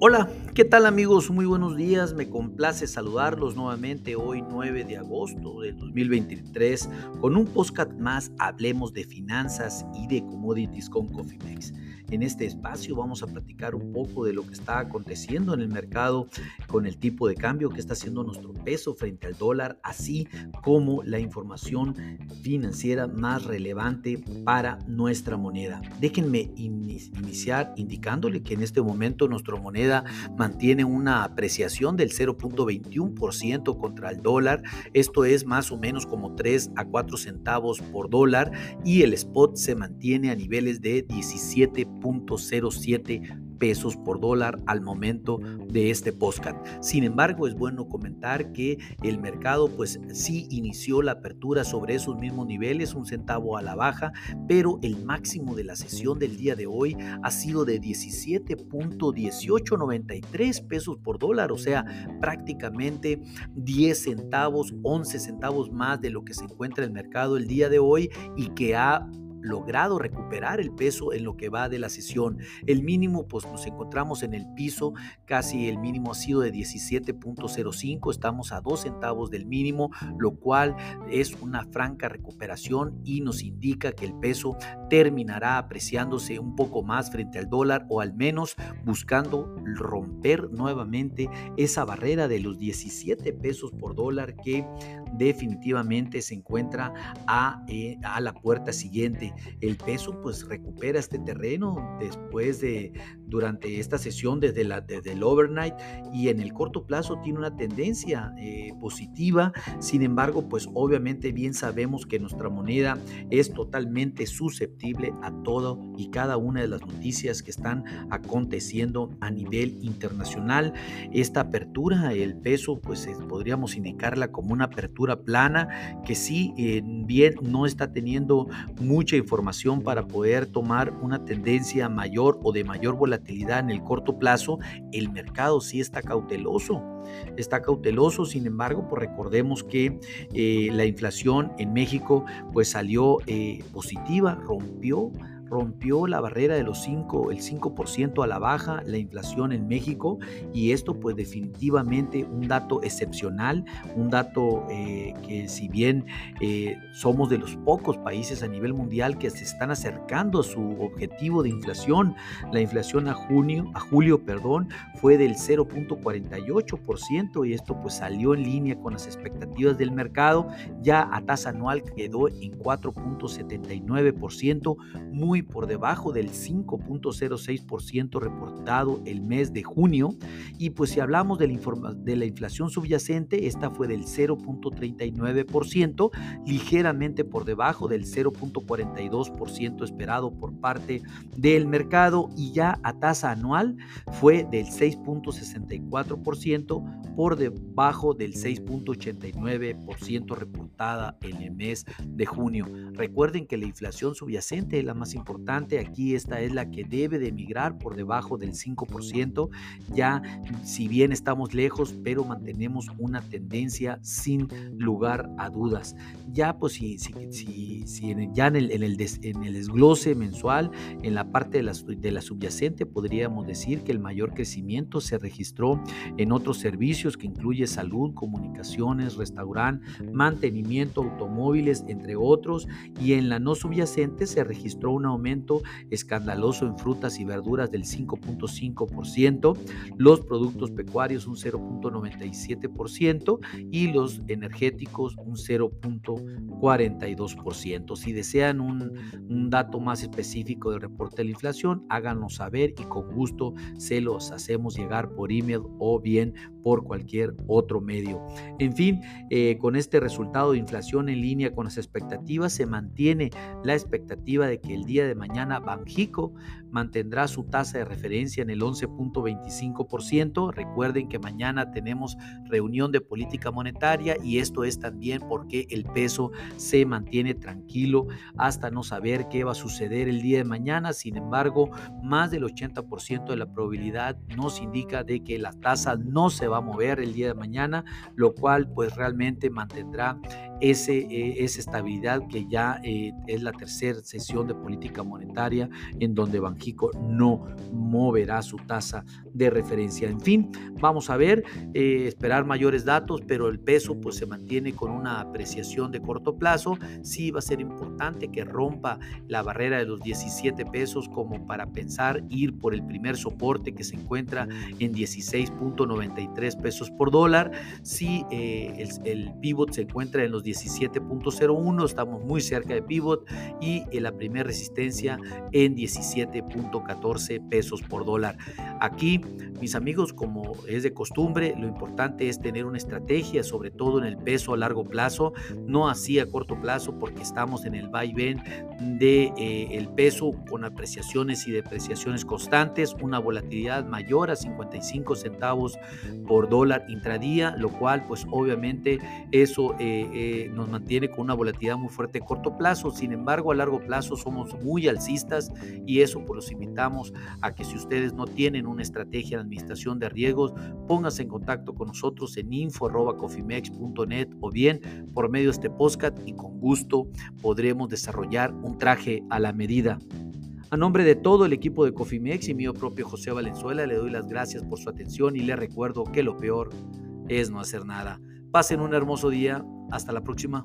Hola, ¿qué tal amigos? Muy buenos días, me complace saludarlos nuevamente hoy 9 de agosto del 2023 con un podcast más Hablemos de finanzas y de commodities con Cofimex. En este espacio vamos a platicar un poco de lo que está aconteciendo en el mercado con el tipo de cambio que está haciendo nuestro peso frente al dólar, así como la información financiera más relevante para nuestra moneda. Déjenme iniciar indicándole que en este momento nuestra moneda mantiene una apreciación del 0.21% contra el dólar. Esto es más o menos como 3 a 4 centavos por dólar y el spot se mantiene a niveles de 17 0.07 pesos por dólar al momento de este podcast. Sin embargo, es bueno comentar que el mercado pues sí inició la apertura sobre esos mismos niveles, un centavo a la baja, pero el máximo de la sesión del día de hoy ha sido de 17.1893 pesos por dólar, o sea, prácticamente 10 centavos, 11 centavos más de lo que se encuentra en el mercado el día de hoy y que ha logrado recuperar el peso en lo que va de la sesión. El mínimo, pues nos encontramos en el piso, casi el mínimo ha sido de 17.05, estamos a 2 centavos del mínimo, lo cual es una franca recuperación y nos indica que el peso terminará apreciándose un poco más frente al dólar o al menos buscando romper nuevamente esa barrera de los 17 pesos por dólar que definitivamente se encuentra a, eh, a la puerta siguiente. El peso pues recupera este terreno después de, durante esta sesión desde, la, desde el overnight y en el corto plazo tiene una tendencia eh, positiva. Sin embargo, pues obviamente bien sabemos que nuestra moneda es totalmente susceptible a todo y cada una de las noticias que están aconteciendo a nivel internacional. Esta apertura, el peso, pues podríamos indicarla como una apertura plana que sí, eh, bien no está teniendo mucha información para poder tomar una tendencia mayor o de mayor volatilidad en el corto plazo, el mercado sí está cauteloso. Está cauteloso, sin embargo, pues recordemos que eh, la inflación en México pues salió eh, positiva, rompió rompió la barrera de los 5, el 5% a la baja, la inflación en México, y esto pues definitivamente un dato excepcional, un dato eh, que si bien eh, somos de los pocos países a nivel mundial que se están acercando a su objetivo de inflación, la inflación a junio, a julio, perdón, fue del 0.48% y esto pues salió en línea con las expectativas del mercado, ya a tasa anual quedó en 4.79%, muy por debajo del 5.06% reportado el mes de junio. Y pues si hablamos de la, de la inflación subyacente, esta fue del 0.39%, ligeramente por debajo del 0.42% esperado por parte del mercado y ya a tasa anual fue del 6.64% por debajo del 6.89% reportada en el mes de junio. Recuerden que la inflación subyacente es la más importante Aquí esta es la que debe de migrar por debajo del 5%. Ya si bien estamos lejos, pero mantenemos una tendencia sin lugar a dudas. Ya pues si, si, si, si ya en el, en, el el desglose mensual, en la parte de la, de la subyacente, podríamos decir que el mayor crecimiento se registró en otros servicios que incluye salud, comunicaciones, restaurante, mantenimiento, automóviles, entre otros. Y en la no subyacente se registró una aumento escandaloso en frutas y verduras del 5.5%, los productos pecuarios un 0.97% y los energéticos un 0.42%. Si desean un, dato más específico del reporte de la inflación, háganos saber y con gusto se los hacemos llegar por email o bien por cualquier otro medio. En fin, eh, con este resultado de inflación en línea con las expectativas, se mantiene la expectativa de que el día de mañana Banjico mantendrá su tasa de referencia en el 11.25%. Recuerden que mañana tenemos reunión de política monetaria y esto es también porque el peso se mantiene tranquilo hasta no saber qué va a suceder el día de mañana. Sin embargo, más del 80% de la probabilidad nos indica de que la tasa no se va a mover el día de mañana, lo cual pues realmente mantendrá ese, eh, esa estabilidad que ya eh, es la tercera sesión de política monetaria en donde Banjico no moverá su tasa de referencia. En fin, vamos a ver, eh, esperar mayores datos, pero el peso pues se mantiene con una apreciación de corto plazo. Sí va a ser importante que rompa la barrera de los 17 pesos como para pensar ir por el primer soporte que se encuentra en 16.93 pesos por dólar. Si el, el pivot se encuentra en los 17.01, estamos muy cerca de pivot y en la primera resistencia en 17.14 pesos por dólar. Aquí, mis amigos, como es de costumbre, lo importante es tener una estrategia, sobre todo en el peso a largo plazo, no así a corto plazo, porque estamos en el vaivén de eh, el peso con apreciaciones y depreciaciones constantes, una volatilidad mayor a 55 centavos por dólar intradía, lo cual pues obviamente eso eh, nos mantiene con una volatilidad muy fuerte a corto plazo. Sin embargo, a largo plazo somos muy alcistas y eso pues los invitamos a que si ustedes no tienen una estrategia de administración de riesgos, pónganse en contacto con nosotros en info.cofimex.net o bien por medio de este podcast y con gusto podremos desarrollar un traje a la medida. A nombre de todo el equipo de Cofimex y mío propio José Valenzuela, le doy las gracias por su atención y le recuerdo que lo peor es no hacer nada. Pasen un hermoso día. Hasta la próxima.